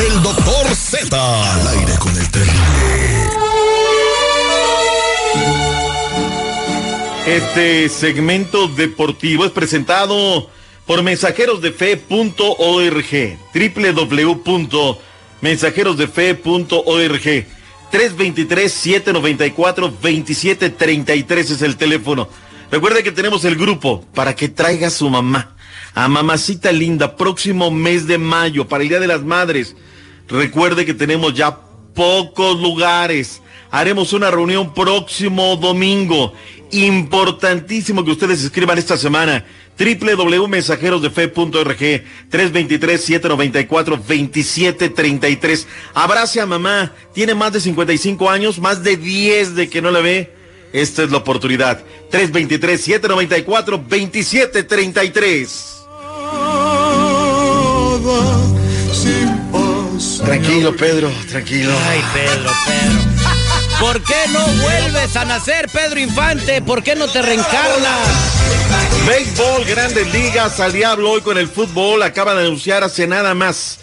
El doctor Z. Al aire con el terrible. Este segmento deportivo es presentado por mensajerosdefe.org, www.mensajerosdefe.org. 323-794-2733 es el teléfono. Recuerde que tenemos el grupo para que traiga su mamá, a mamacita linda, próximo mes de mayo, para el Día de las Madres. Recuerde que tenemos ya pocos lugares. Haremos una reunión próximo domingo. Importantísimo que ustedes escriban esta semana www.mensajerosdefe.org 323-794-2733. Abrace a mamá. Tiene más de 55 años, más de 10 de que no la ve. Esta es la oportunidad. 323-794-2733. Tranquilo, Pedro, tranquilo. Ay, Pedro, Pedro. ¿Por qué no vuelves a nacer, Pedro Infante? ¿Por qué no te reencarnas? Béisbol, grandes ligas, al diablo hoy con el fútbol. Acaba de anunciar hace nada más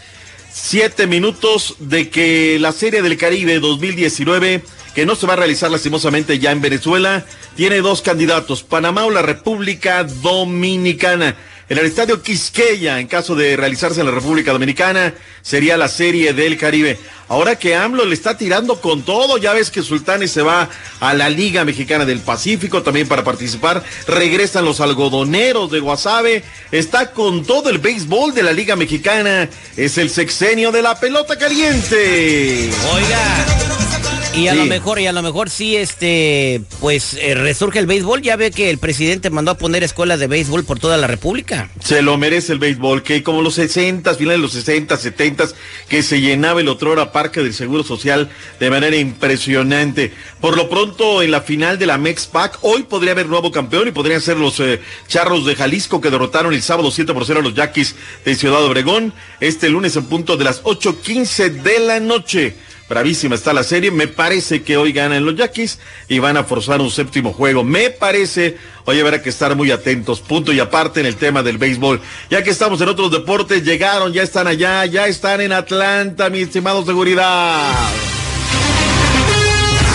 siete minutos de que la Serie del Caribe 2019, que no se va a realizar lastimosamente ya en Venezuela, tiene dos candidatos, Panamá o la República Dominicana. En el estadio Quisqueya, en caso de realizarse en la República Dominicana, sería la Serie del Caribe. Ahora que AMLO le está tirando con todo, ya ves que Sultanes se va a la Liga Mexicana del Pacífico también para participar. Regresan los algodoneros de Guasave. Está con todo el béisbol de la Liga Mexicana. Es el sexenio de la pelota caliente. Oiga. Y a Sí. lo mejor, y a lo mejor sí, este, pues eh, resurge el béisbol. Ya ve que el presidente mandó a poner escuelas de béisbol por toda la República. Se lo merece el béisbol, que como los 60, finales de los 60, 70, que se llenaba el otrora Parque del Seguro Social de manera impresionante. Por lo pronto, en la final de la Mexpac, hoy podría haber nuevo campeón y podrían ser los eh, Charros de Jalisco que derrotaron el sábado 7 por 0 a los Yaquis de Ciudad Obregón. Este lunes en punto de las 8.15 de la noche. Bravísima está la serie. Me parece que hoy ganan los Yaquis y van a forzar un séptimo juego. Me parece. Hoy habrá que estar muy atentos. Punto y aparte en el tema del béisbol. Ya que estamos en otros deportes, llegaron, ya están allá, ya están en Atlanta, mi estimado seguridad.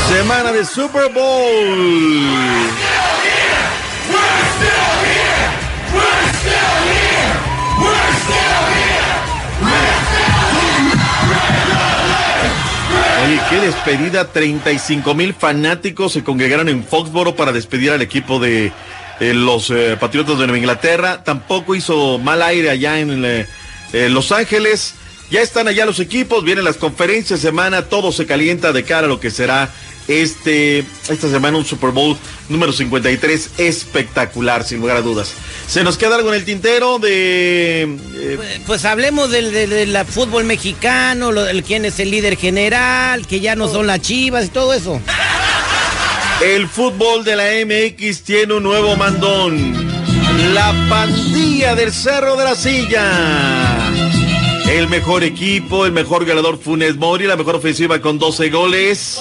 Semana de Super Bowl. Qué despedida. 35 mil fanáticos se congregaron en Foxboro para despedir al equipo de eh, los eh, Patriotas de Nueva Inglaterra. Tampoco hizo mal aire allá en eh, eh, Los Ángeles. Ya están allá los equipos, vienen las conferencias semana, todo se calienta de cara a lo que será este esta semana un Super Bowl número 53 espectacular, sin lugar a dudas. Se nos queda algo en el tintero de eh, Pues, pues hablemos del, del- del fútbol mexicano, lo, quién es el líder general, que ya no son las chivas y todo eso. El fútbol de la MX tiene un nuevo mandón. La pandilla del Cerro de la Silla. El mejor equipo, el mejor ganador Funes Mori, la mejor ofensiva con 12 goles.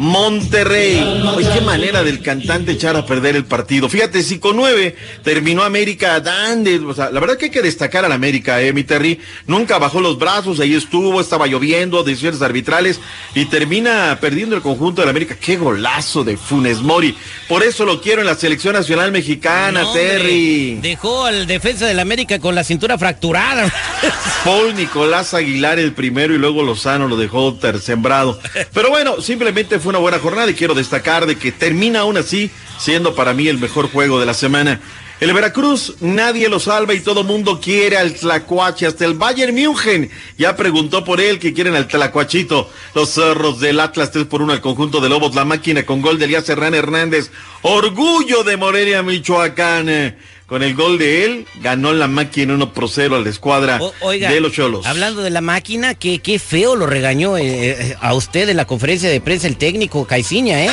Monterrey. Oye, qué manera del cantante echar a perder el partido. Fíjate, si con nueve terminó América Dande. O sea, la verdad que hay que destacar al América, eh, mi Terry. Nunca bajó los brazos, ahí estuvo, estaba lloviendo, decisiones arbitrales y termina perdiendo el conjunto del América. Qué golazo de Funes Mori. Por eso lo quiero en la selección nacional mexicana, No, Terry. Dejó al defensa del América con la cintura fracturada. Paul Nicolás Aguilar el primero y luego Lozano lo dejó tercembrado. Pero bueno, simplemente fue una buena jornada y quiero destacar de que termina aún así siendo para mí el mejor juego de la semana. El Veracruz, nadie lo salva y todo mundo quiere al Tlacuache, hasta el Bayern München. Ya preguntó por él que quieren al Tlacuachito. Los zorros del Atlas 3 por 1 al conjunto de Lobos, la máquina con gol de Elías Herrán Hernández. Orgullo de Morelia, Michoacán. Con el gol de él, ganó la máquina 1 por 0 a la escuadra O- oiga, de los Cholos. Hablando de la máquina, qué, qué feo lo regañó eh, eh, a usted en la conferencia de prensa el técnico Caiciña, ¿eh?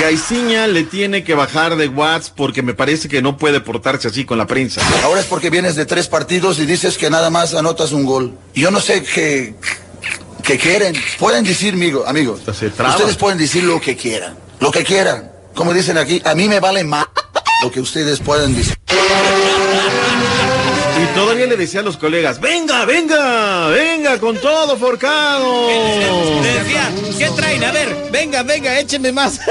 Caiciña le tiene que bajar de watts porque me parece que no puede portarse así con la prensa. Ahora es porque vienes de tres partidos y dices que nada más anotas un gol. Yo no sé qué, qué quieren. Pueden decir, amigo, amigos. Ustedes pueden decir lo que quieran. Lo que quieran. Como dicen aquí, a mí me vale más lo que ustedes puedan decir. Y todavía le decía a los colegas, venga, venga, venga con todo, Forcado. Decía, ¿qué traen? A ver, venga, venga, échenme más.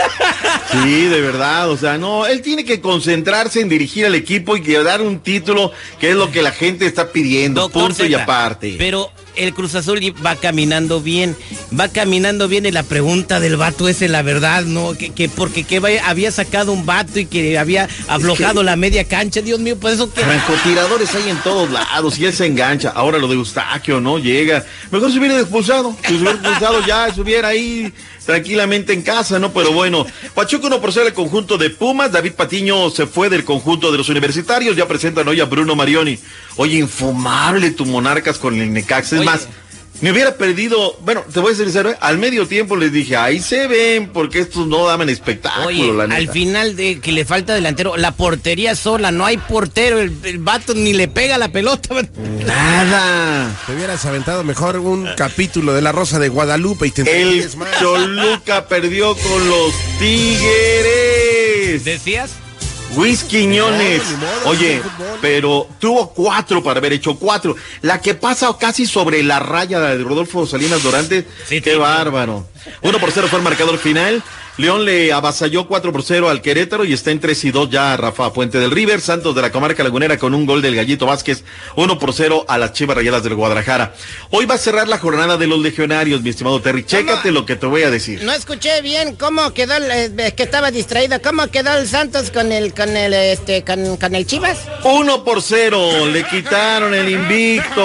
Sí, de verdad, o sea, no, él tiene que concentrarse en dirigir al equipo y dar un título, que es lo que la gente está pidiendo, Doctor punto y aparte. Pero el Cruz Azul va caminando bien, va caminando bien y la pregunta del vato es la verdad, ¿no? Que, que porque que vaya- había sacado un vato y que había aflojado la media cancha, Dios mío, pues eso que... Francotiradores hay en todos lados y él se engancha. Ahora lo de Eustaquio no llega. Mejor se hubiera expulsado. Si se hubiera expulsado ya, estuviera ahí tranquilamente en casa, ¿no? Pero bueno, Pachuca 1 por 0 el conjunto de Pumas. David Patiño se fue del conjunto de los universitarios. Ya presentan hoy a Bruno Marioni. Oye, infumable tu Monarcas con el Necaxa. Oye. más, me hubiera perdido, bueno, te voy a ser sincero, ¿eh? al medio tiempo les dije, ahí se ven, porque estos no daban espectáculo, Oye, la neta. al final de que le falta delantero, la portería sola, no hay portero, el, el vato ni le pega la pelota. Nada. Te hubieras aventado mejor un capítulo de La Rosa de Guadalupe y te El más. Toluca perdió con los Tigres. ¿Decías? Luis Quiñones. Oye, fútbol. pero tuvo cuatro para haber hecho cuatro. La que pasa casi sobre la raya de Rodolfo Salinas Dorante. Sí, Qué sí. bárbaro. Uno por cero fue el marcador final. León le avasalló 4 por 0 al Querétaro y está en 3 y 2 ya Rafa Puente del River. Santos de la Comarca Lagunera con un gol del Gallito Vázquez, 1 por 0 a las Chivas Rayadas del Guadalajara. Hoy va a cerrar la jornada de los legionarios, mi estimado Terry. Chécate lo que te voy a decir. No escuché bien cómo quedó, el, eh, que estaba distraído, cómo quedó el Santos con el, con el, este, con, con el Chivas. 1 por 0, le quitaron el invicto.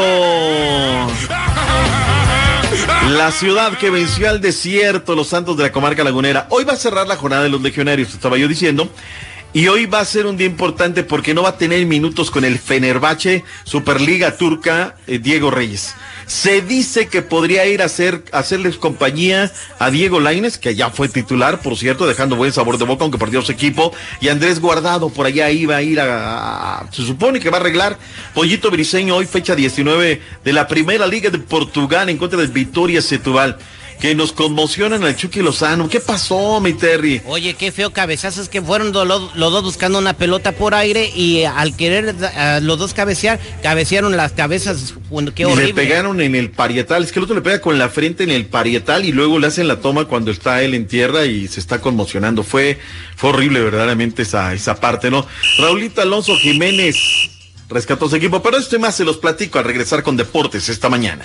La ciudad que venció al desierto, los Santos de la Comarca Lagunera. Hoy va a cerrar la jornada de los legionarios, estaba yo diciendo. Y hoy va a ser un día importante porque no va a tener minutos con el Fenerbahce, Superliga Turca, eh, Diego Reyes. Se dice que podría ir a hacer, hacerles compañía a Diego Laines, que ya fue titular, por cierto, dejando buen sabor de boca, aunque perdió su equipo, y Andrés Guardado por allá iba a ir a, a- se supone que va a arreglar Pollito Briseño, hoy fecha 19 de la Primera Liga de Portugal en contra del Vitoria Setúbal, que nos conmocionan al Chucky Lozano. ¿Qué pasó, mi Terry? Oye, qué feo cabezazos que fueron los dos buscando una pelota por aire y al querer los dos cabecear, cabecearon las cabezas. Bueno, qué y horrible. le pegaron en el parietal. Es que el otro le pega con la frente en el parietal y luego le hacen la toma cuando está él en tierra y se está conmocionando. Fue, fue horrible verdaderamente esa, esa parte, ¿no? Raulito Alonso Jiménez rescató su equipo, pero esto y más se los platico al regresar con Deportes esta mañana.